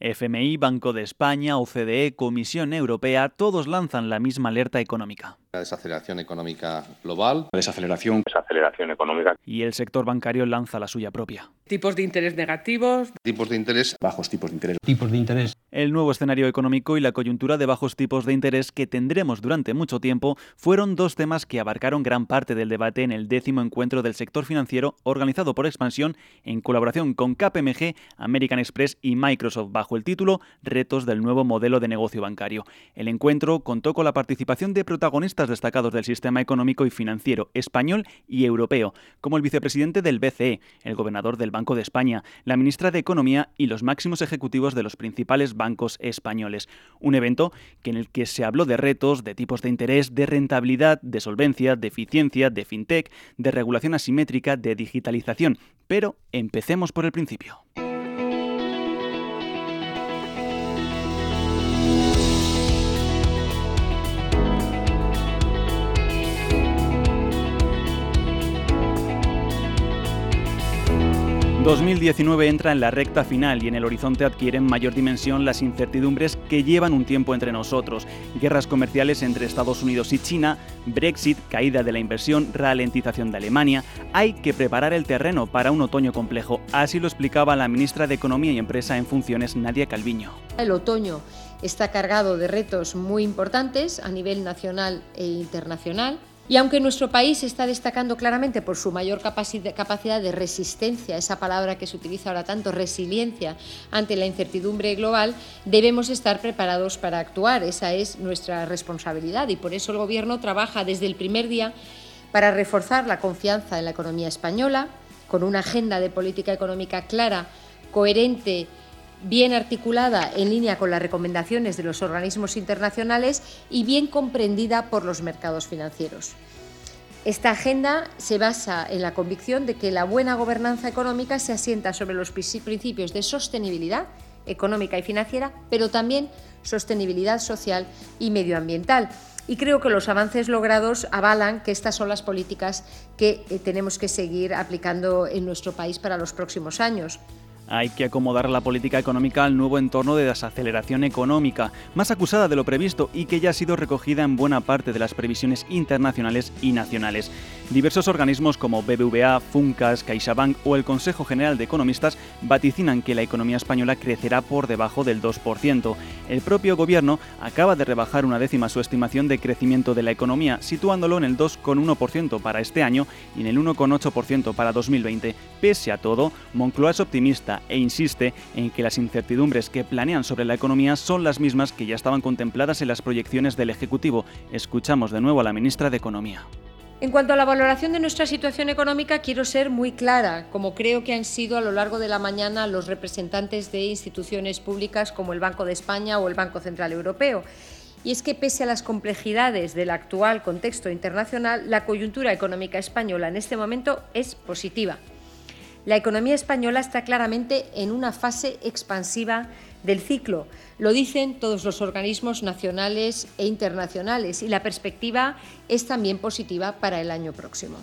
FMI, Banco de España, OCDE, Comisión Europea, todos lanzan la misma alerta económica. La desaceleración económica global. Desaceleración. Desaceleración económica. Y el sector bancario lanza la suya propia. Tipos de interés negativos. Tipos de interés. Bajos tipos de interés. Tipos de interés. El nuevo escenario económico y la coyuntura de bajos tipos de interés que tendremos durante mucho tiempo fueron dos temas que abarcaron gran parte del debate en el décimo encuentro del sector financiero organizado por Expansión en colaboración con KPMG, American Express y Microsoft bajo el título Retos del nuevo modelo de negocio bancario. El encuentro contó con la participación de protagonistas destacados del sistema económico y financiero español y europeo, como el vicepresidente del BCE, el gobernador del Banco de España, la ministra de Economía y los máximos ejecutivos de los principales bancos españoles. Un evento en el que se habló de retos, de tipos de interés, de rentabilidad, de solvencia, de eficiencia, de fintech, de regulación asimétrica, de digitalización. Pero empecemos por el principio. 2019 entra en la recta final y en el horizonte adquieren mayor dimensión las incertidumbres que llevan un tiempo entre nosotros. Guerras comerciales entre Estados Unidos y China, Brexit, caída de la inversión, ralentización de Alemania. Hay que preparar el terreno para un otoño complejo. Así lo explicaba la ministra de Economía y Empresa en funciones, Nadia Calviño. El otoño está cargado de retos muy importantes a nivel nacional e internacional y aunque nuestro país está destacando claramente por su mayor capacidad de resistencia, esa palabra que se utiliza ahora tanto, resiliencia ante la incertidumbre global, debemos estar preparados para actuar. Esa es nuestra responsabilidad y por eso el Gobierno trabaja desde el primer día para reforzar la confianza en la economía española, con una agenda de política económica clara, coherente bien articulada en línea con las recomendaciones de los organismos internacionales y bien comprendida por los mercados financieros. Esta agenda se basa en la convicción de que la buena gobernanza económica se asienta sobre los principios de sostenibilidad económica y financiera, pero también sostenibilidad social y medioambiental. Y creo que los avances logrados avalan que estas son las políticas que eh, tenemos que seguir aplicando en nuestro país para los próximos años. Hay que acomodar la política económica al nuevo entorno de desaceleración económica, más acusada de lo previsto y que ya ha sido recogida en buena parte de las previsiones internacionales y nacionales. Diversos organismos como BBVA, Funcas, CaixaBank o el Consejo General de Economistas vaticinan que la economía española crecerá por debajo del 2%. El propio gobierno acaba de rebajar una décima su estimación de crecimiento de la economía, situándolo en el 2,1% para este año y en el 1,8% para 2020. Pese a todo, Moncloa es optimista e insiste en que las incertidumbres que planean sobre la economía son las mismas que ya estaban contempladas en las proyecciones del Ejecutivo. Escuchamos de nuevo a la ministra de Economía. En cuanto a la valoración de nuestra situación económica, quiero ser muy clara, como creo que han sido a lo largo de la mañana los representantes de instituciones públicas como el Banco de España o el Banco Central Europeo. Y es que pese a las complejidades del actual contexto internacional, la coyuntura económica española en este momento es positiva. La economía española está claramente en una fase expansiva del ciclo. Lo dicen todos los organismos nacionales e internacionales y la perspectiva es también positiva para el año próximo.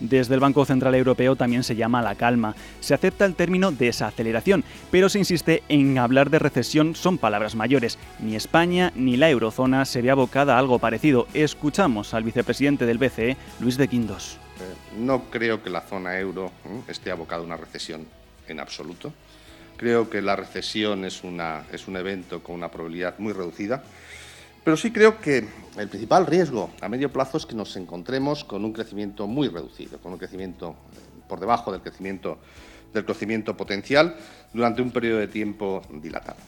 Desde el Banco Central Europeo también se llama la calma. Se acepta el término desaceleración, pero se insiste en hablar de recesión son palabras mayores. Ni España ni la eurozona se ve abocada a algo parecido. Escuchamos al vicepresidente del BCE, Luis de Quindos. Eh, no creo que la zona euro esté abocada a una recesión en absoluto. Creo que la recesión es, una, es un evento con una probabilidad muy reducida, pero sí creo que el principal riesgo a medio plazo es que nos encontremos con un crecimiento muy reducido, con un crecimiento por debajo del crecimiento, del crecimiento potencial durante un periodo de tiempo dilatado.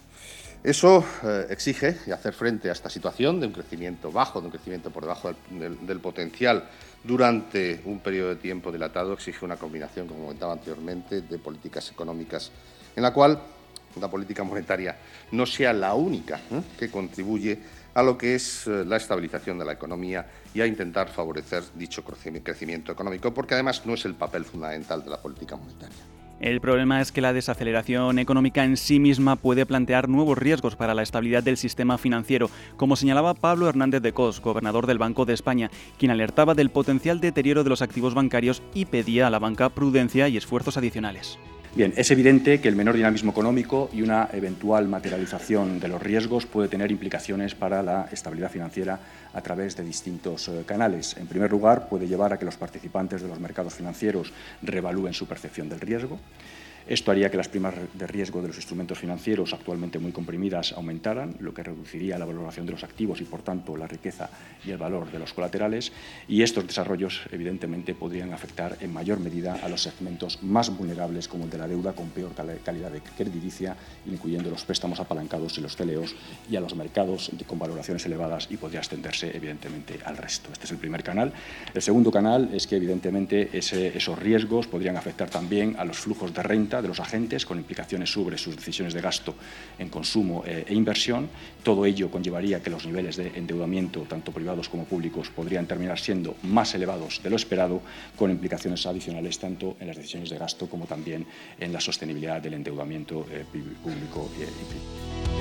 Eso eh, exige hacer frente a esta situación de un crecimiento bajo, de un crecimiento por debajo del, potencial durante un periodo de tiempo dilatado, exige una combinación, como comentaba anteriormente, de políticas económicas en la cual la política monetaria no sea la única ¿eh? que contribuye a lo que es eh, la estabilización de la economía y a intentar favorecer dicho crecimiento económico, porque además no es el papel fundamental de la política monetaria. El problema es que la desaceleración económica en sí misma puede plantear nuevos riesgos para la estabilidad del sistema financiero, como señalaba Pablo Hernández de Cos, gobernador del Banco de España, quien alertaba del potencial deterioro de los activos bancarios y pedía a la banca prudencia y esfuerzos adicionales. Bien, es evidente que el menor dinamismo económico y una eventual materialización de los riesgos puede tener implicaciones para la estabilidad financiera a través de distintos eh, canales. En primer lugar, puede llevar a que los participantes de los mercados financieros revalúen su percepción del riesgo. Esto haría que las primas de riesgo de los instrumentos financieros actualmente muy comprimidas aumentaran, lo que reduciría la valoración de los activos y, por tanto, la riqueza y el valor de los colaterales. Y estos desarrollos, evidentemente, podrían afectar en mayor medida a los segmentos más vulnerables, como el de la deuda con peor calidad de crediticia, incluyendo los préstamos apalancados y los CLOs, y a los mercados con valoraciones elevadas y podría extenderse, evidentemente, al resto. Este es el primer canal. El segundo canal es que, evidentemente, esos riesgos podrían afectar también a los flujos de renta de los agentes, con implicaciones sobre sus decisiones de gasto en consumo eh, e inversión. Todo ello conllevaría que los niveles de endeudamiento, tanto privados como públicos, podrían terminar siendo más elevados de lo esperado, con implicaciones adicionales tanto en las decisiones de gasto como también en la sostenibilidad del endeudamiento eh, público eh, y privado.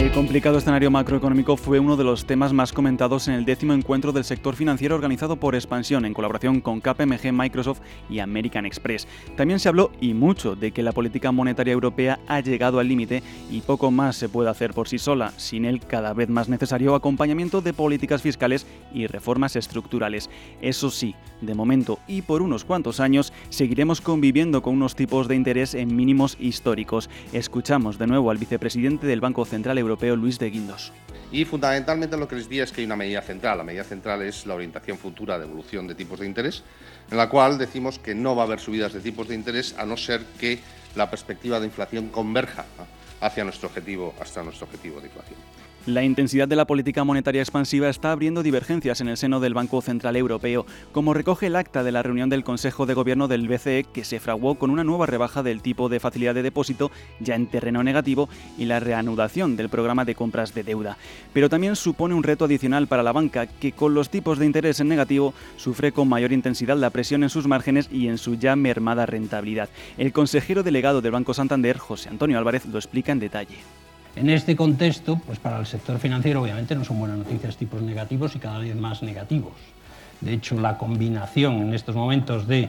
El complicado escenario macroeconómico fue uno de los temas más comentados en el décimo encuentro del sector financiero organizado por Expansión en colaboración con KPMG, Microsoft y American Express. También se habló y mucho de que la política monetaria europea ha llegado al límite y poco más se puede hacer por sí sola, sin el cada vez más necesario acompañamiento de políticas fiscales y reformas estructurales. Eso sí, de momento y por unos cuantos años seguiremos conviviendo con unos tipos de interés en mínimos históricos. Escuchamos de nuevo al vicepresidente del Banco Central Europeo Luis de Guindos. Y fundamentalmente lo que les diría es que hay una medida central. La medida central es la orientación futura de evolución de tipos de interés, en la cual decimos que no va a haber subidas de tipos de interés a no ser que la perspectiva de inflación converja hacia nuestro objetivo, hasta nuestro objetivo de inflación. La intensidad de la política monetaria expansiva está abriendo divergencias en el seno del Banco Central Europeo, como recoge el acta de la reunión del Consejo de Gobierno del BCE que se fraguó con una nueva rebaja del tipo de facilidad de depósito ya en terreno negativo y la reanudación del programa de compras de deuda. Pero también supone un reto adicional para la banca que con los tipos de interés en negativo sufre con mayor intensidad la presión en sus márgenes y en su ya mermada rentabilidad. El consejero delegado del Banco Santander, José Antonio Álvarez, lo explica en detalle. En este contexto, pues para el sector financiero obviamente no son buenas noticias tipos negativos y cada vez más negativos. De hecho, la combinación en estos momentos de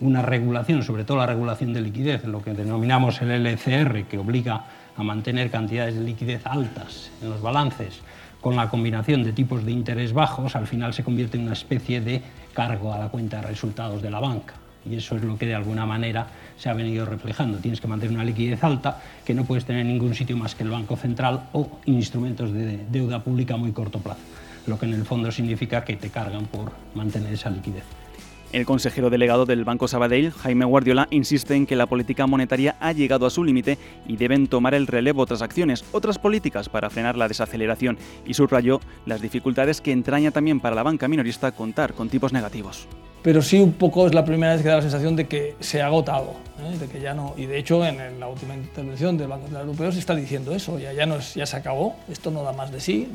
una regulación, sobre todo la regulación de liquidez, lo que denominamos el LCR, que obliga a mantener cantidades de liquidez altas en los balances, con la combinación de tipos de interés bajos, al final se convierte en una especie de cargo a la cuenta de resultados de la banca y eso es lo que de alguna manera se ha venido reflejando. Tienes que mantener una liquidez alta que no puedes tener en ningún sitio más que el Banco Central o instrumentos de deuda pública a muy corto plazo, lo que en el fondo significa que te cargan por mantener esa liquidez. El consejero delegado del Banco Sabadell, Jaime Guardiola, insiste en que la política monetaria ha llegado a su límite y deben tomar el relevo otras acciones, otras políticas para frenar la desaceleración y subrayó las dificultades que entraña también para la banca minorista contar con tipos negativos pero sí un poco es la primera vez que da la sensación de que se ha agotado, ¿eh? de que ya no, y de hecho en la última intervención del Banco Central Europeo se está diciendo eso, ya, ya, no ya se acabó, esto no da más de sí,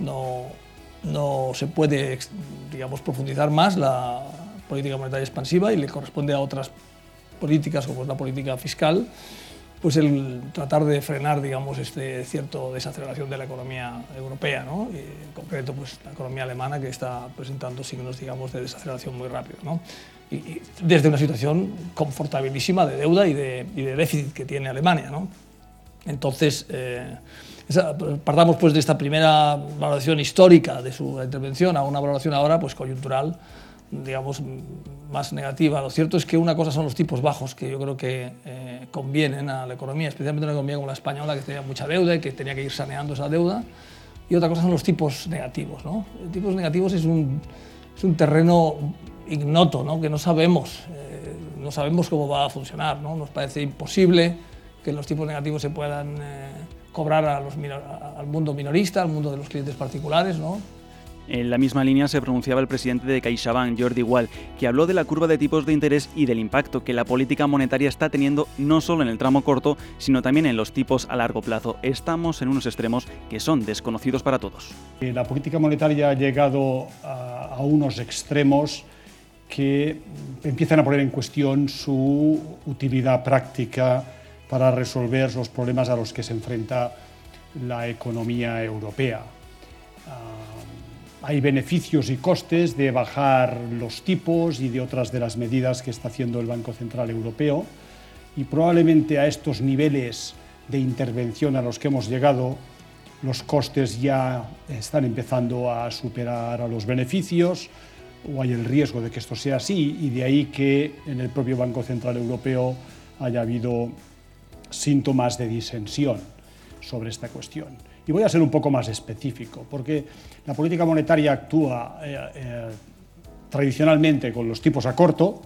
no, no se puede digamos, profundizar más la política monetaria expansiva y le corresponde a otras políticas como es la política fiscal pues el tratar de frenar, digamos, este cierto desaceleración de la economía europea, ¿no? Y en concreto, pues la economía alemana que está presentando signos, digamos, de desaceleración muy rápido, ¿no? Y, desde una situación confortabilísima de deuda y de, déficit que tiene Alemania, ¿no? Entonces, eh, partamos pues de esta primera valoración histórica de su intervención a una valoración ahora pues coyuntural digamos, más negativa. Lo cierto es que una cosa son los tipos bajos, que yo creo que eh, convienen a la economía, especialmente una economía como la española, que tenía mucha deuda y que tenía que ir saneando esa deuda. Y otra cosa son los tipos negativos. ¿no? Tipos negativos es un, es un terreno ignoto, ¿no? que no sabemos, eh, no sabemos cómo va a funcionar. ¿no? Nos parece imposible que los tipos negativos se puedan eh, cobrar a los, al mundo minorista, al mundo de los clientes particulares. ¿no? En la misma línea se pronunciaba el presidente de CaixaBank, Jordi Wall, que habló de la curva de tipos de interés y del impacto que la política monetaria está teniendo no solo en el tramo corto, sino también en los tipos a largo plazo. Estamos en unos extremos que son desconocidos para todos. Eh, la política monetaria ha llegado a, unos extremos que empiezan a poner en cuestión su utilidad práctica para resolver los problemas a los que se enfrenta la economía europea. Ah, hay beneficios y costes de bajar los tipos y de otras de las medidas que está haciendo el Banco Central Europeo y probablemente a estos niveles de intervención a los que hemos llegado los costes ya están empezando a superar a los beneficios o hay el riesgo de que esto sea así y de ahí que en el propio Banco Central Europeo haya habido síntomas de disensión sobre esta cuestión. Y voy a ser un poco más específico, porque la política monetaria actúa eh, eh, tradicionalmente con los tipos a corto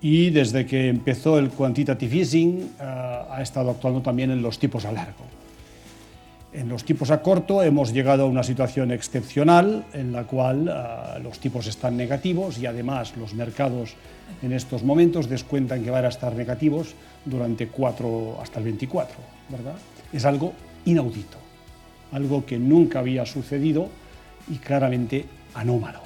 y desde que empezó el quantitative easing eh, ha estado actuando también en los tipos a largo. En los tipos a corto hemos llegado a una situación excepcional en la cual los tipos están negativos y además los mercados en estos momentos descuentan que van a estar negativos durante 4 hasta el 24, ¿verdad? Es algo inaudito, algo que nunca había sucedido y claramente anómalo.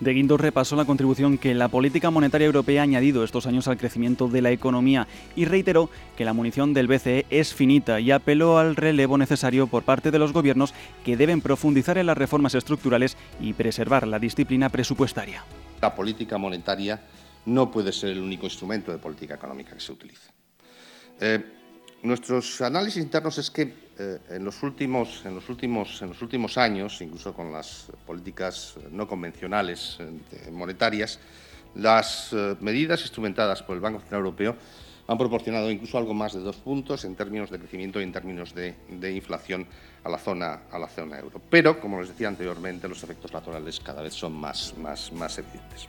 De Guindos repasó la contribución que la política monetaria europea ha añadido estos años al crecimiento de la economía y reiteró que la munición del BCE es finita y apeló al relevo necesario por parte de los gobiernos que deben profundizar en las reformas estructurales y preservar la disciplina presupuestaria. La política monetaria no puede ser el único instrumento de política económica que se utilice. Eh, nuestros análisis internos es que eh, en, los últimos, en, los últimos, en los últimos años, incluso con las políticas no convencionales eh, monetarias, las medidas instrumentadas por el Banco Central Europeo han proporcionado incluso algo más de dos puntos en términos de crecimiento y en términos de, de, inflación a la, zona, a la zona euro. Pero, como les decía anteriormente, los efectos laterales cada vez son más, más, más evidentes.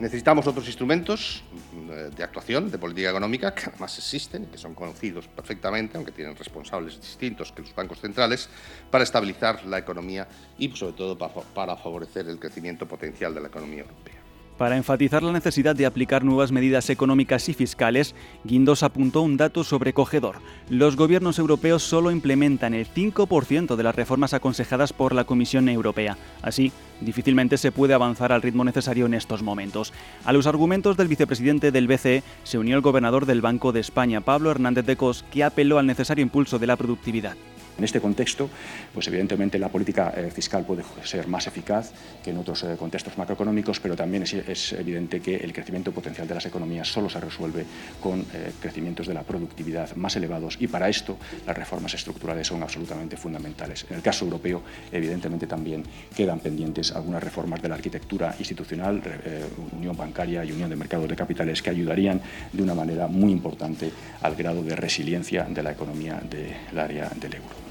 Necesitamos otros instrumentos eh, de actuación, de política económica, que además existen y que son conocidos perfectamente, aunque tienen responsables distintos que los bancos centrales, para estabilizar la economía y, sobre todo, para favorecer el crecimiento potencial de la economía europea. Para enfatizar la necesidad de aplicar nuevas medidas económicas y fiscales, Guindos apuntó un dato sobrecogedor. Los gobiernos europeos solo implementan el 5% de las reformas aconsejadas por la Comisión Europea. Así, difícilmente se puede avanzar al ritmo necesario en estos momentos. A los argumentos del vicepresidente del BCE se unió el gobernador del Banco de España, Pablo Hernández de Cos, que apeló al necesario impulso de la productividad. En este contexto, pues evidentemente la política eh, fiscal puede ser más eficaz que en otros eh, contextos macroeconómicos, pero también es, evidente que el crecimiento potencial de las economías solo se resuelve con eh, crecimientos de la productividad más elevados y para esto las reformas estructurales son absolutamente fundamentales. En el caso europeo, evidentemente también quedan pendientes algunas reformas de la arquitectura institucional, unión bancaria y unión de mercados de capitales que ayudarían de una manera muy importante al grado de resiliencia de la economía del área del euro.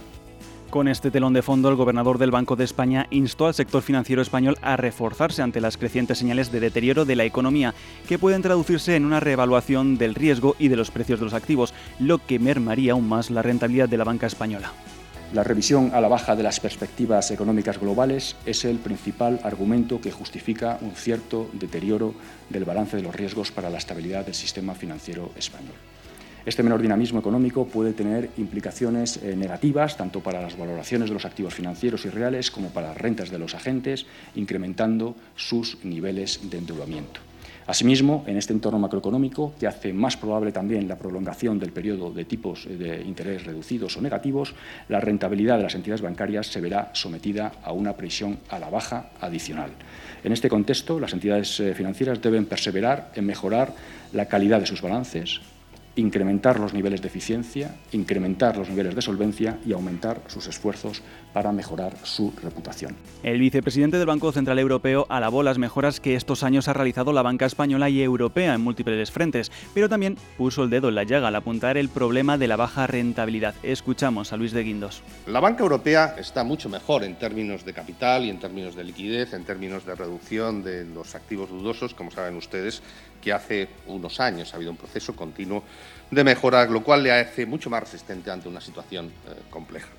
Con este telón de fondo, el gobernador del Banco de España instó al sector financiero español a reforzarse ante las crecientes señales de deterioro de la economía, que pueden traducirse en una reevaluación del riesgo y de los precios de los activos, lo que mermaría aún más la rentabilidad de la banca española. La revisión a la baja de las perspectivas económicas globales es el principal argumento que justifica un cierto deterioro del balance de los riesgos para la estabilidad del sistema financiero español. Este menor dinamismo económico puede tener implicaciones eh, negativas tanto para las valoraciones de los activos financieros y reales como para las rentas de los agentes, incrementando sus niveles de endeudamiento. Asimismo, en este entorno macroeconómico, que hace más probable también la prolongación del periodo de tipos de interés reducidos o negativos, la rentabilidad de las entidades bancarias se verá sometida a una presión a la baja adicional. En este contexto, las entidades eh, financieras deben perseverar en mejorar la calidad de sus balances, incrementar los niveles de eficiencia, incrementar los niveles de solvencia y aumentar sus esfuerzos para mejorar su reputación. El vicepresidente del Banco Central Europeo alabó las mejoras que estos años ha realizado la banca española y europea en múltiples frentes, pero también puso el dedo en la llaga al apuntar el problema de la baja rentabilidad. Escuchamos a Luis de Guindos. La banca europea está mucho mejor en términos de capital y en términos de liquidez, en términos de reducción de los activos dudosos, como saben ustedes, que hace unos años ha habido un proceso continuo de mejora, lo cual le hace mucho más resistente ante una situación eh, compleja.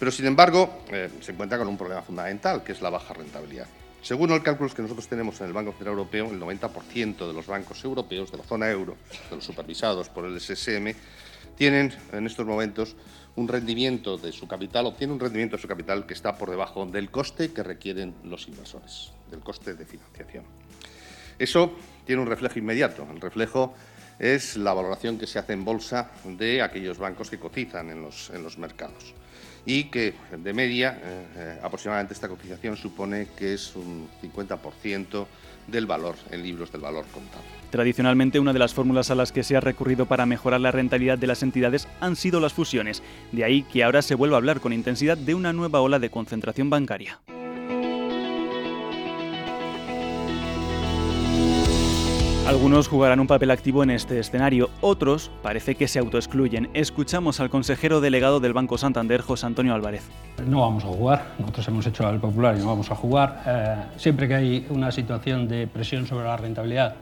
Pero, sin embargo, eh, se encuentra con un problema fundamental, que es la baja rentabilidad. Según los cálculos que nosotros tenemos en el Banco Central Europeo, el 90% de los bancos europeos de la zona euro, de los supervisados por el SSM, tienen en estos momentos un rendimiento de su capital, obtienen un rendimiento de su capital que está por debajo del coste que requieren los inversores, del coste de financiación. Eso tiene un reflejo inmediato. El reflejo es la valoración que se hace en bolsa de aquellos bancos que cotizan en los, en los mercados. Y que de media eh, aproximadamente esta cotización supone que es un 50% del valor en libros del valor contable. Tradicionalmente, una de las fórmulas a las que se ha recurrido para mejorar la rentabilidad de las entidades han sido las fusiones, de ahí que ahora se vuelva a hablar con intensidad de una nueva ola de concentración bancaria. Algunos jugarán un papel activo en este escenario, otros parece que se autoexcluyen. Escuchamos al consejero delegado del Banco Santander, José Antonio Álvarez. No vamos a jugar, nosotros hemos hecho al popular y no vamos a jugar. Eh, siempre que hay una situación de presión sobre la rentabilidad,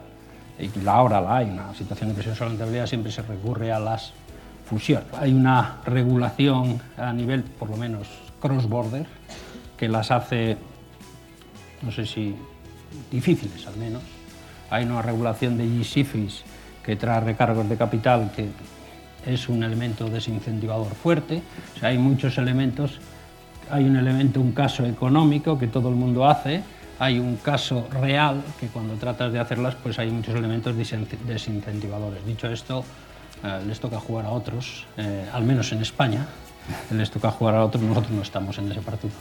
y ahora la hay, una situación de presión sobre la rentabilidad, siempre se recurre a las fusiones. Hay una regulación a nivel, por lo menos, cross-border, que las hace, no sé si difíciles al menos, hay una regulación de GSIFIs que trae recargos de capital que es un elemento desincentivador fuerte. O sea, hay muchos elementos. Hay un elemento, un caso económico que todo el mundo hace. Hay un caso real que cuando tratas de hacerlas, pues hay muchos elementos desincentivadores. Dicho esto, eh, les toca jugar a otros, eh, al menos en España, les toca jugar a otros, nosotros no estamos en ese partido.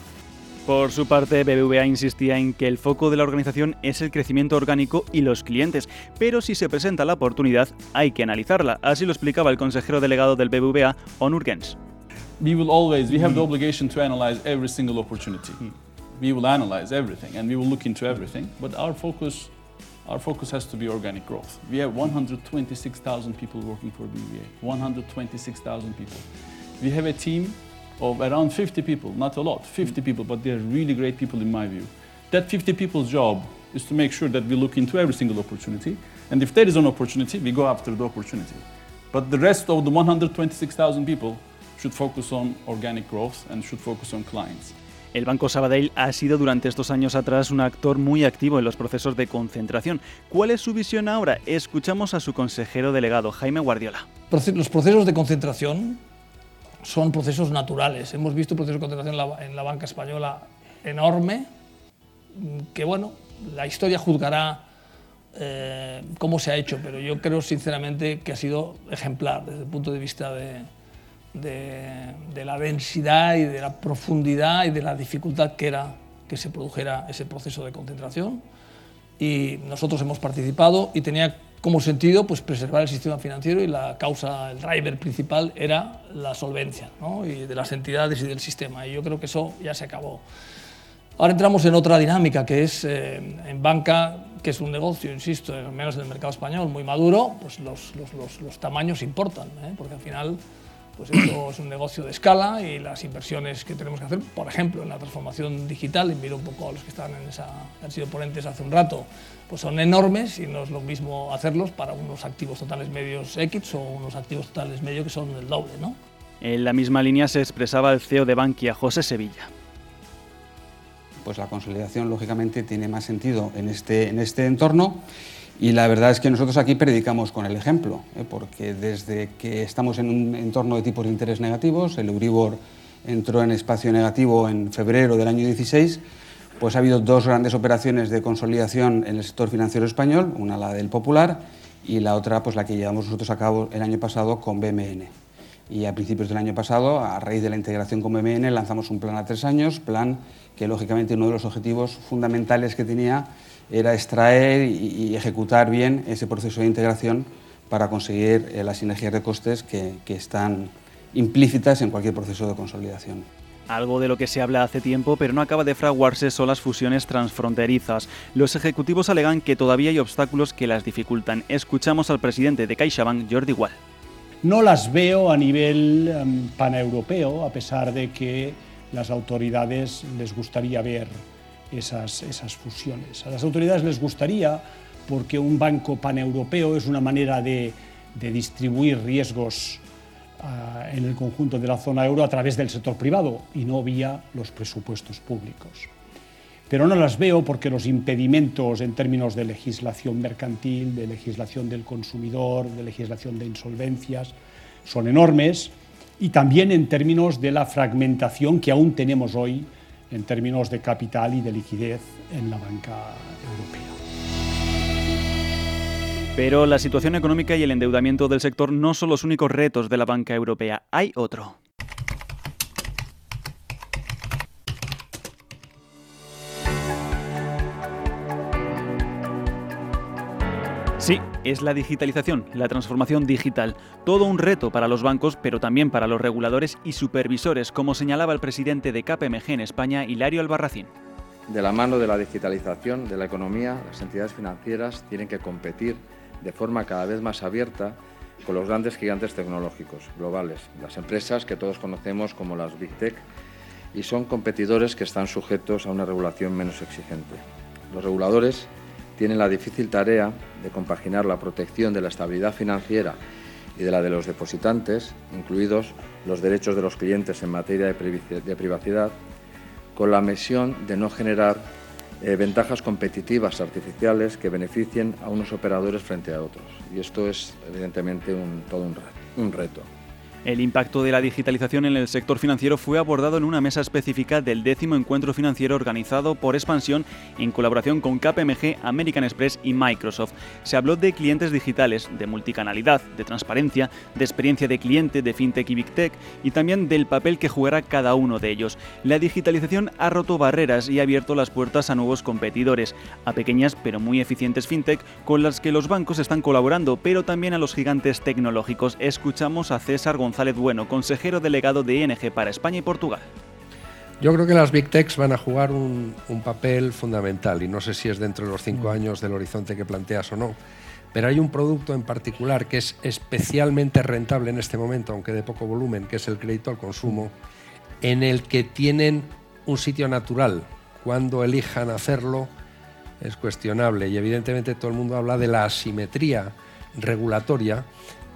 Por su parte, BBVA insistía en que el foco de la organización es el crecimiento orgánico y los clientes, pero si se presenta la oportunidad, hay que analizarla. Así lo explicaba el consejero delegado del BBVA, Onur Gens. We will always, we have the obligation to analyze every single opportunity. We will analyze everything and we will look into everything, but our focus our focus has to be organic growth. We have 126,000 people working for BBVA. 126,000 people. We have a team of around 50 people, not a lot, 50 people, but they're really great people in my view. That 50 people's job is to make sure that we look into every single opportunity, and if there is an opportunity, we go after the opportunity. But the rest of the 126,000 people should focus on organic growth and should focus on clients. El Banco Sabadell ha sido durante estos años atrás un actor muy activo en los procesos de concentración. ¿Cuál es su visión ahora? Escuchamos a su consejero delegado, Jaime Guardiola. Los procesos de concentración son procesos naturales. Hemos visto un proceso de concentración en la, en la banca española enorme, que bueno, la historia juzgará eh, cómo se ha hecho, pero yo creo sinceramente que ha sido ejemplar desde el punto de vista de, de, de, la densidad y de la profundidad y de la dificultad que era que se produjera ese proceso de concentración. Y nosotros hemos participado y tenía como sentido pues preservar el sistema financiero y la causa, el driver principal era la solvencia ¿no? y de las entidades y del sistema. Y yo creo que eso ya se acabó. Ahora entramos en otra dinámica que es eh, en banca, que es un negocio, insisto, al menos en el mercado español, muy maduro, pues los, los, los, los tamaños importan, ¿eh? porque al final pues esto es un negocio de escala y las inversiones que tenemos que hacer, por ejemplo, en la transformación digital, invito un poco a los que están en esa, han sido ponentes hace un rato, pues son enormes y no es lo mismo hacerlos para unos activos totales medios X o unos activos totales medios que son el doble, ¿no? En la misma línea se expresaba el CEO de Bankia, José Sevilla. Pues la consolidación, lógicamente, tiene más sentido en este, en este entorno y la verdad es que nosotros aquí predicamos con el ejemplo, ¿eh? porque desde que estamos en un entorno de tipos de interés negativos, el Euribor entró en espacio negativo en febrero del año 16, pues ha habido dos grandes operaciones de consolidación en el sector financiero español, una la del Popular y la otra pues la que llevamos nosotros a cabo el año pasado con BMN. Y a principios del año pasado, a raíz de la integración con BMN, lanzamos un plan a tres años, plan que lógicamente uno de los objetivos fundamentales que tenía era extraer y, ejecutar bien ese proceso de integración para conseguir eh, las sinergias de costes que, están implícitas en cualquier proceso de consolidación. Algo de lo que se habla hace tiempo, pero no acaba de fraguarse son las fusiones transfronterizas. Los ejecutivos alegan que todavía hay obstáculos que las dificultan. Escuchamos al presidente de CaixaBank, Jordi Wall. No las veo a nivel um, paneuropeo, a pesar de que las autoridades les gustaría ver esas, esas fusiones. A las autoridades les gustaría porque un banco paneuropeo es una manera de, de distribuir riesgos uh, en el conjunto de la zona euro a través del sector privado y no vía los presupuestos públicos. Pero no las veo porque los impedimentos en términos de legislación mercantil, de legislación del consumidor, de legislación de insolvencias, son enormes y también en términos de la fragmentación que aún tenemos hoy en términos de capital y de liquidez en la banca europea. Pero la situación económica y el endeudamiento del sector no son los únicos retos de la banca europea, hay otro. Sí, es la digitalización, la transformación digital. Todo un reto para los bancos, pero también para los reguladores y supervisores, como señalaba el presidente de KPMG en España, Hilario Albarracín. De la mano de la digitalización de la economía, las entidades financieras tienen que competir de forma cada vez más abierta con los grandes gigantes tecnológicos globales, las empresas que todos conocemos como las Big Tech, y son competidores que están sujetos a una regulación menos exigente. Los reguladores tienen la difícil tarea de compaginar la protección de la estabilidad financiera y de la de los depositantes, incluidos los derechos de los clientes en materia de privacidad, con la misión de no generar eh, ventajas competitivas artificiales que beneficien a unos operadores frente a otros. Y esto es evidentemente todo un reto. El impacto de la digitalización en el sector financiero fue abordado en una mesa específica del décimo encuentro financiero organizado por Expansión en colaboración con KPMG, American Express y Microsoft. Se habló de clientes digitales, de multicanalidad, de transparencia, de experiencia de cliente, de fintech y big tech y también del papel que jugará cada uno de ellos. La digitalización ha roto barreras y ha abierto las puertas a nuevos competidores, a pequeñas pero muy eficientes fintech con las que los bancos están colaborando, pero también a los gigantes tecnológicos. Escuchamos a César González González Bueno, consejero delegado de ING para España y Portugal. Yo creo que las Big Techs van a jugar un, papel fundamental y no sé si es dentro de los cinco mm. años del horizonte que planteas o no, pero hay un producto en particular que es especialmente rentable en este momento, aunque de poco volumen, que es el crédito al consumo, en el que tienen un sitio natural. Cuando elijan hacerlo es cuestionable y evidentemente todo el mundo habla de la asimetría regulatoria,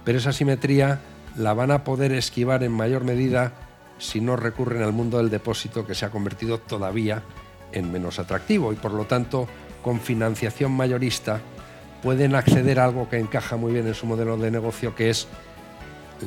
pero esa asimetría la van a poder esquivar en mayor medida si no recurren al mundo del depósito que se ha convertido todavía en menos atractivo y por lo tanto con financiación mayorista pueden acceder a algo que encaja muy bien en su modelo de negocio que es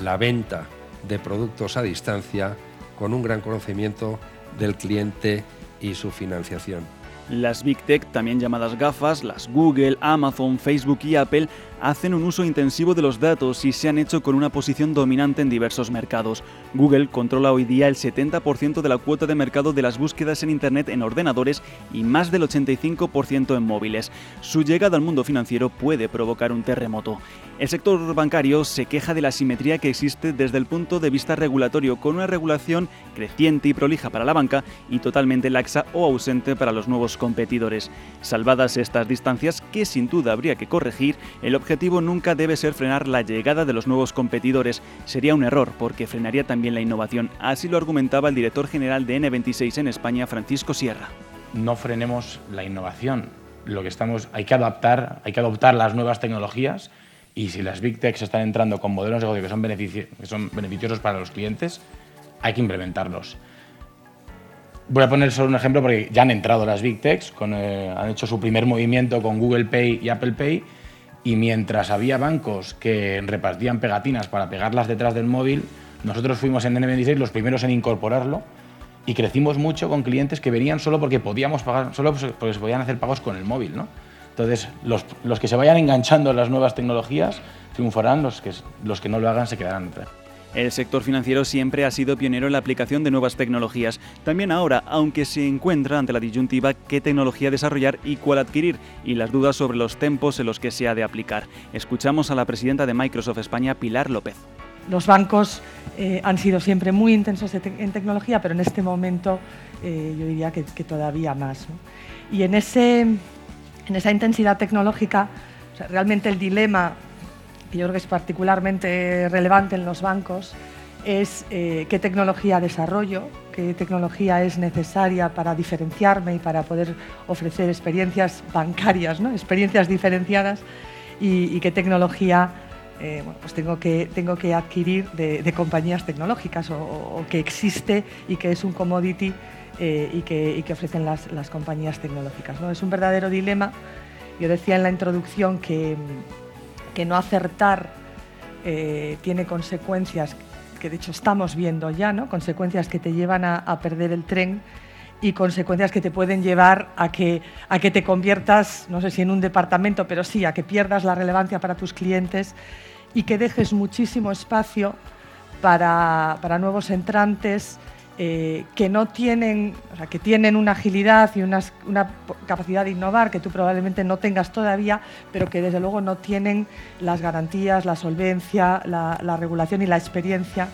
la venta de productos a distancia con un gran conocimiento del cliente y su financiación. Las Big Tech, también llamadas gafas, las Google, Amazon, Facebook y Apple, hacen un uso intensivo de los datos y se han hecho con una posición dominante en diversos mercados. Google controla hoy día el 70% de la cuota de mercado de las búsquedas en Internet en ordenadores y más del 85% en móviles. Su llegada al mundo financiero puede provocar un terremoto. El sector bancario se queja de la asimetría que existe desde el punto de vista regulatorio, con una regulación creciente y prolija para la banca y totalmente laxa o ausente para los nuevos competidores. Salvadas estas distancias, que sin duda habría que corregir, el nunca debe ser frenar la llegada de los nuevos competidores. Sería un error porque frenaría también la innovación. Así lo argumentaba el director general de N26 en España, Francisco Sierra. No frenemos la innovación. Lo que estamos, hay que adaptar, hay que adoptar las nuevas tecnologías y si las Big Techs están entrando con modelos de negocio que son, que son beneficiosos para los clientes, hay que implementarlos. Voy a poner solo un ejemplo porque ya han entrado las Big Techs, eh, han hecho su primer movimiento con Google Pay y Apple Pay y mientras había bancos que repartían pegatinas para pegarlas detrás del móvil, nosotros fuimos en N26 los primeros en incorporarlo y crecimos mucho con clientes que venían solo porque podíamos pagar, solo porque se podían hacer pagos con el móvil, ¿no? Entonces, los, que se vayan enganchando en las nuevas tecnologías triunfarán, los que, los que no lo hagan se quedarán atrás. El sector financiero siempre ha sido pionero en la aplicación de nuevas tecnologías. También ahora, aunque se encuentra ante la disyuntiva qué tecnología desarrollar y cuál adquirir, y las dudas sobre los tempos en los que se ha de aplicar. Escuchamos a la presidenta de Microsoft España, Pilar López. Los bancos eh, han sido siempre muy intensos en tecnología, pero en este momento eh, yo diría que, todavía más. Y en ese en esa intensidad tecnológica, realmente el dilema, que yo creo que es particularmente relevante en los bancos, es eh, qué tecnología desarrollo, qué tecnología es necesaria para diferenciarme y para poder ofrecer experiencias bancarias, ¿no? experiencias diferenciadas, y, qué tecnología eh, pues tengo, que, tengo que adquirir de, compañías tecnológicas o, que existe y que es un commodity eh, y, que, ofrecen las, compañías tecnológicas. ¿no? Es un verdadero dilema. Yo decía en la introducción que, que no acertar eh, tiene consecuencias que de hecho estamos viendo ya, ¿no? consecuencias que te llevan a, perder el tren y consecuencias que te pueden llevar a que, a que te conviertas, no sé si en un departamento, pero sí, a que pierdas la relevancia para tus clientes y que dejes muchísimo espacio para, para nuevos entrantes eh, que no tienen, o sea, que tienen una agilidad y una, capacidad de innovar que tú probablemente no tengas todavía, pero que desde luego no tienen las garantías, la solvencia, la regulación y la experiencia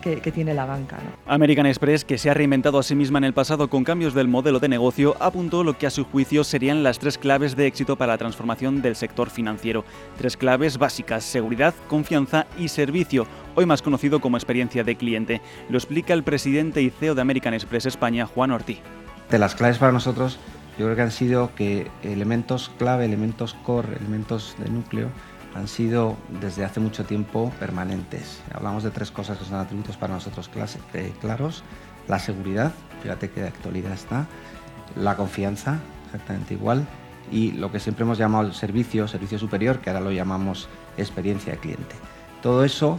que, tiene la banca. American Express, que se ha reinventado a sí misma en el pasado con cambios del modelo de negocio, apuntó lo que a su juicio serían las tres claves de éxito para la transformación del sector financiero. Tres claves básicas, seguridad, confianza y servicio, hoy más conocido como experiencia de cliente. Lo explica el presidente y CEO de American Express España, Juan Ortiz. De las claves para nosotros, yo creo que han sido que elementos clave, elementos core, elementos de núcleo, han sido desde hace mucho tiempo permanentes. Hablamos de tres cosas que son atributos para nosotros eh, claros. La seguridad, fíjate que de actualidad está. La confianza, exactamente igual. Y lo que siempre hemos llamado el servicio, servicio superior, que ahora lo llamamos experiencia de cliente. Todo eso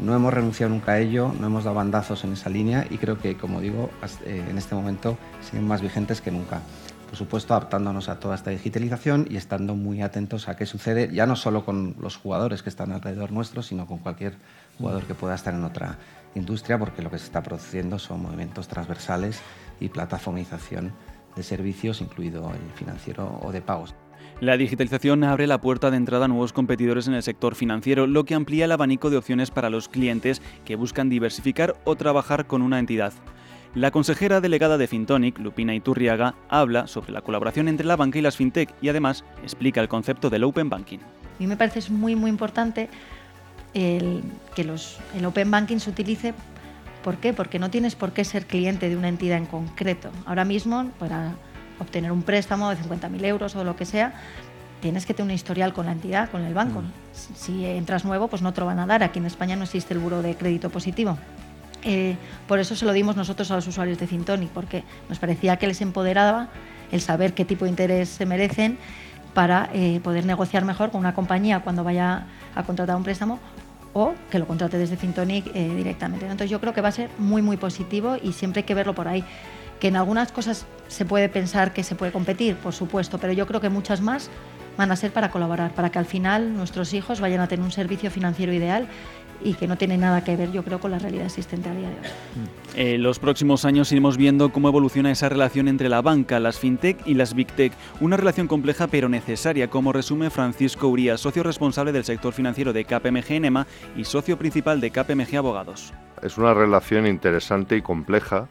no hemos renunciado nunca a ello, no hemos dado bandazos en esa línea y creo que, como digo, eh, en este momento siguen más vigentes que nunca por supuesto adaptándonos a toda esta digitalización y estando muy atentos a qué sucede, ya no solo con los jugadores que están alrededor nuestro, sino con cualquier jugador que pueda estar en otra industria, porque lo que se está produciendo son movimientos transversales y plataformización de servicios, incluido el financiero o de pagos. La digitalización abre la puerta de entrada a nuevos competidores en el sector financiero, lo que amplía el abanico de opciones para los clientes que buscan diversificar o trabajar con una entidad. La consejera delegada de Fintonic, Lupina Iturriaga, habla sobre la colaboración entre la banca y las fintech y además explica el concepto del Open Banking. A mí me parece muy muy importante el, que los, el Open Banking se utilice. ¿Por qué? Porque no tienes por qué ser cliente de una entidad en concreto. Ahora mismo, para obtener un préstamo de 50.000 euros o lo que sea, tienes que tener un historial con la entidad, con el banco. Mm. Si, entras nuevo, pues no te lo van a dar. Aquí en España no existe el buro de crédito positivo. Eh, por eso se lo dimos nosotros a los usuarios de Fintonic, porque nos parecía que les empoderaba el saber qué tipo de interés se merecen para eh, poder negociar mejor con una compañía cuando vaya a contratar un préstamo o que lo contrate desde Fintonic eh, directamente. Entonces yo creo que va a ser muy muy positivo y siempre hay que verlo por ahí. Que en algunas cosas se puede pensar que se puede competir, por supuesto, pero yo creo que muchas más van a ser para colaborar, para que al final nuestros hijos vayan a tener un servicio financiero ideal y que no tiene nada que ver, yo creo, con la realidad existente a día de hoy. En eh, los próximos años iremos viendo cómo evoluciona esa relación entre la banca, las fintech y las big tech. Una relación compleja pero necesaria, como resume Francisco Uría, socio responsable del sector financiero de KPMG Enema y socio principal de KPMG Abogados. Es una relación interesante y compleja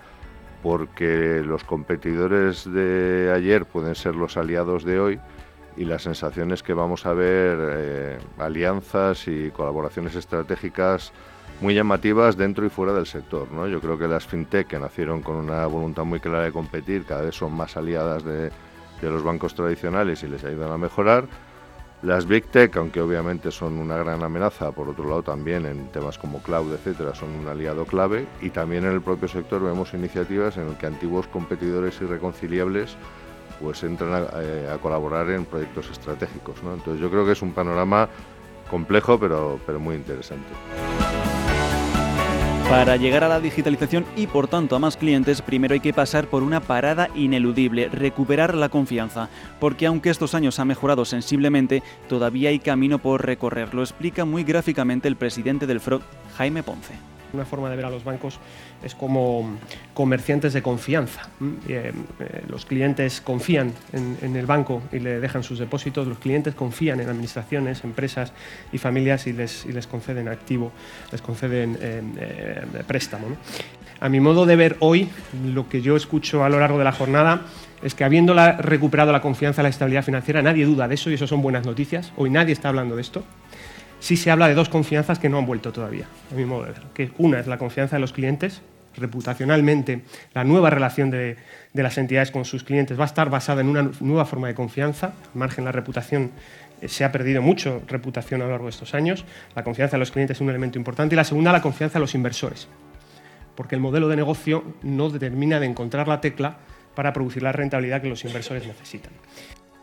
porque los competidores de ayer pueden ser los aliados de hoy y las sensaciones que vamos a ver eh, alianzas y colaboraciones estratégicas muy llamativas dentro y fuera del sector. ¿no? Yo creo que las fintech que nacieron con una voluntad muy clara de competir cada vez son más aliadas de, de los bancos tradicionales y les ayudan a mejorar. Las Big Tech, aunque obviamente son una gran amenaza, por otro lado también en temas como cloud, etcétera, son un aliado clave y también en el propio sector vemos iniciativas en las que antiguos competidores irreconciliables pues entran eh, a, colaborar en proyectos estratégicos. ¿no? Entonces yo creo que es un panorama complejo pero, pero muy interesante. Para llegar a la digitalización y por tanto a más clientes, primero hay que pasar por una parada ineludible, recuperar la confianza, porque aunque estos años ha mejorado sensiblemente, todavía hay camino por recorrer, lo explica muy gráficamente el presidente del FROG, Jaime Ponce. Una forma de ver a los bancos es como comerciantes de confianza. Eh, eh, los clientes confían en, el banco y le dejan sus depósitos, los clientes confían en administraciones, empresas y familias y les, les conceden activo, les conceden eh, préstamo. A mi modo de ver hoy, lo que yo escucho a lo largo de la jornada es que habiendo recuperado la confianza, la estabilidad financiera, nadie duda de eso y eso son buenas noticias. Hoy nadie está hablando de esto sí se habla de dos confianzas que no han vuelto todavía, a mi modo de ver. Que una es la confianza de los clientes, reputacionalmente, la nueva relación de, las entidades con sus clientes va a estar basada en una nueva forma de confianza, al margen la reputación eh, se ha perdido mucho reputación a lo largo de estos años. La confianza de los clientes es un elemento importante. Y la segunda, la confianza de los inversores. Porque el modelo de negocio no determina de encontrar la tecla para producir la rentabilidad que los inversores necesitan.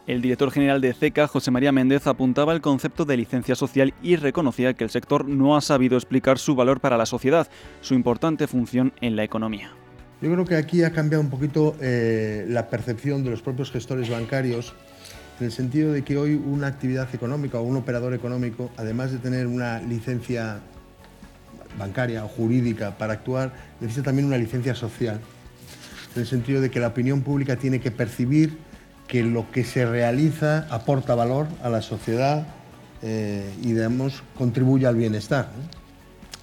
El director general de CECA, José María Méndez, apuntaba el concepto de licencia social y reconocía que el sector no ha sabido explicar su valor para la sociedad, su importante función en la economía. Yo creo que aquí ha cambiado un poquito eh, la percepción de los propios gestores bancarios en el sentido de que hoy una actividad económica o un operador económico, además de tener una licencia bancaria o jurídica para actuar, necesita también una licencia social, en el sentido de que la opinión pública tiene que percibir que lo que se realiza aporta valor a la sociedad eh, y, digamos, contribuye al bienestar.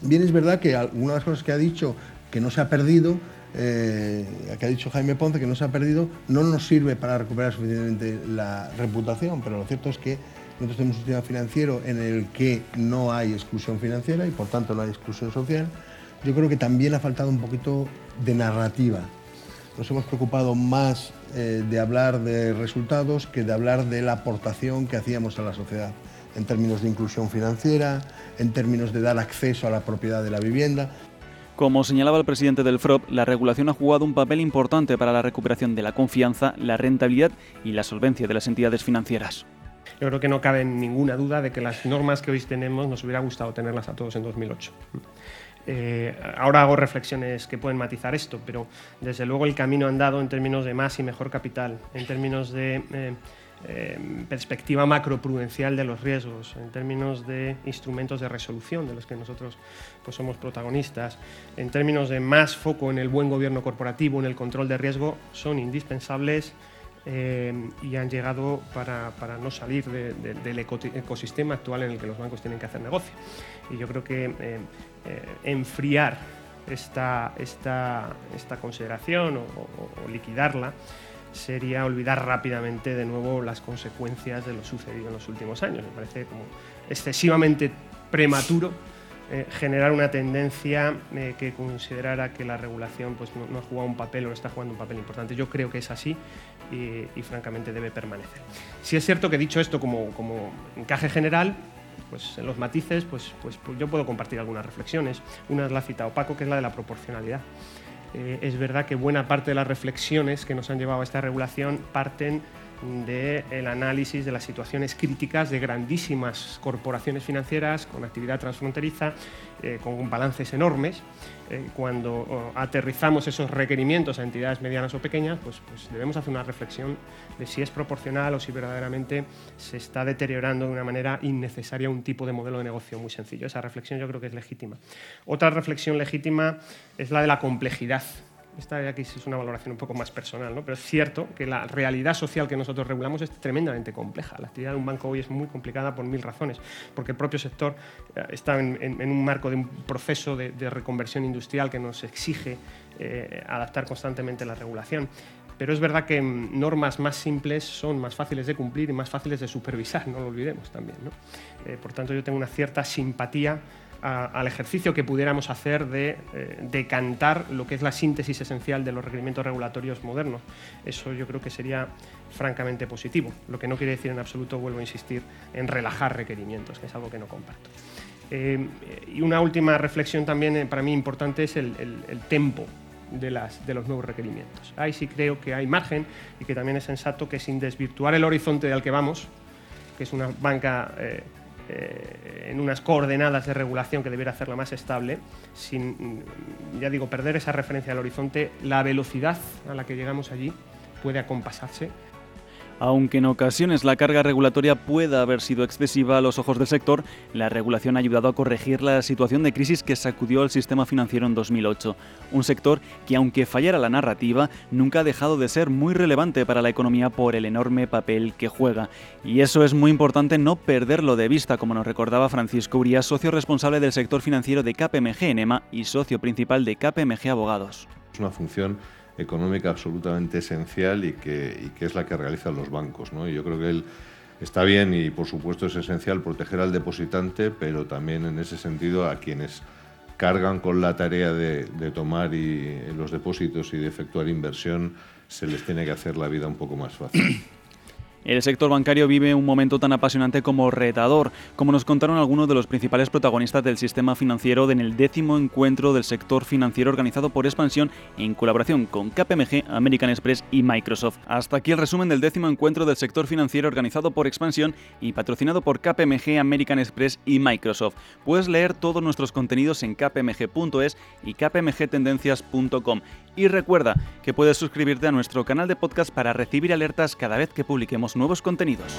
Bien es verdad que algunas de las cosas que ha dicho que no se ha perdido, eh, que ha dicho Jaime Ponce, que no se ha perdido, no nos sirve para recuperar suficientemente la reputación, pero lo cierto es que nosotros tenemos un sistema financiero en el que no hay exclusión financiera y por tanto no hay exclusión social. Yo creo que también ha faltado un poquito de narrativa. Nos hemos preocupado más eh, de hablar de resultados que de hablar de la aportación que hacíamos a la sociedad en términos de inclusión financiera, en términos de dar acceso a la propiedad de la vivienda. Como señalaba el presidente del FROP, la regulación ha jugado un papel importante para la recuperación de la confianza, la rentabilidad y la solvencia de las entidades financieras. Yo creo que no cabe ninguna duda de que las normas que hoy tenemos nos hubiera gustado tenerlas a todos en 2008. Eh, ahora hago reflexiones que pueden matizar esto, pero desde luego el camino andado en términos de más y mejor capital, en términos de eh, eh, perspectiva macroprudencial de los riesgos, en términos de instrumentos de resolución de los que nosotros pues, somos protagonistas, en términos de más foco en el buen gobierno corporativo, en el control de riesgo, son indispensables eh, y han llegado para, no salir del ecosistema actual en el que los bancos tienen que hacer negocio. Y yo creo que enfriar esta, esta, esta consideración o, liquidarla sería olvidar rápidamente de nuevo las consecuencias de lo sucedido en los últimos años. Me parece como excesivamente prematuro generar una tendencia que considerara que la regulación pues, no, no, ha jugado un papel o no está jugando un papel importante. Yo creo que es así y, francamente debe permanecer. Si es cierto que dicho esto como, como encaje general, pues en los matices, pues, pues, pues, yo puedo compartir algunas reflexiones. Una es la cita opaco, que es la de la proporcionalidad. Eh, es verdad que buena parte de las reflexiones que nos han llevado a esta regulación parten del análisis de las situaciones críticas de grandísimas corporaciones financieras con actividad transfronteriza, eh, con balances enormes. Eh, cuando aterrizamos esos requerimientos a entidades medianas o pequeñas, pues, pues, debemos hacer una reflexión de si es proporcional o si verdaderamente se está deteriorando de una manera innecesaria un tipo de modelo de negocio muy sencillo. Esa reflexión yo creo que es legítima. Otra reflexión legítima es la de la complejidad esta aquí es una valoración un poco más personal, ¿no? pero es cierto que la realidad social que nosotros regulamos es tremendamente compleja. La actividad de un banco hoy es muy complicada por mil razones, porque el propio sector eh, está en, un marco de un proceso de, reconversión industrial que nos exige eh, adaptar constantemente la regulación. Pero es verdad que normas más simples son más fáciles de cumplir y más fáciles de supervisar, no lo olvidemos también. ¿no? Eh, por tanto, yo tengo una cierta simpatía al ejercicio que pudiéramos hacer de eh, decantar lo que es la síntesis esencial de los requerimientos regulatorios modernos. Eso yo creo que sería francamente positivo, lo que no quiere decir en absoluto, vuelvo a insistir, en relajar requerimientos, que es algo que no comparto. Eh, y una última reflexión también eh, para mí importante es el, el, tempo de, las, de, los nuevos requerimientos. Ahí sí creo que hay margen y que también es sensato que sin desvirtuar el horizonte al que vamos, que es una banca eh, en unas coordenadas de regulación que debiera hacerla más estable, sin, ya digo, perder esa referencia al horizonte, la velocidad a la que llegamos allí puede acompasarse aunque en ocasiones la carga regulatoria pueda haber sido excesiva a los ojos del sector, la regulación ha ayudado a corregir la situación de crisis que sacudió al sistema financiero en 2008. Un sector que, aunque fallara la narrativa, nunca ha dejado de ser muy relevante para la economía por el enorme papel que juega. Y eso es muy importante no perderlo de vista, como nos recordaba Francisco Urias, socio responsable del sector financiero de KPMG Enema y socio principal de KPMG Abogados. Es una función económica absolutamente esencial y que, es la que realizan los bancos. ¿no? Y yo creo que él está bien y por supuesto es esencial proteger al depositante, pero también en ese sentido a quienes cargan con la tarea de, de tomar y, los depósitos y de efectuar inversión, se les tiene que hacer la vida un poco más fácil. El sector bancario vive un momento tan apasionante como retador, como nos contaron algunos de los principales protagonistas del sistema financiero en el décimo encuentro del sector financiero organizado por Expansión en colaboración con KPMG, American Express y Microsoft. Hasta aquí el resumen del décimo encuentro del sector financiero organizado por Expansión y patrocinado por KPMG, American Express y Microsoft. Puedes leer todos nuestros contenidos en kpmg.es y kpmgtendencias.com. Y recuerda que puedes suscribirte a nuestro canal de podcast para recibir alertas cada vez que publiquemos nuevos contenidos.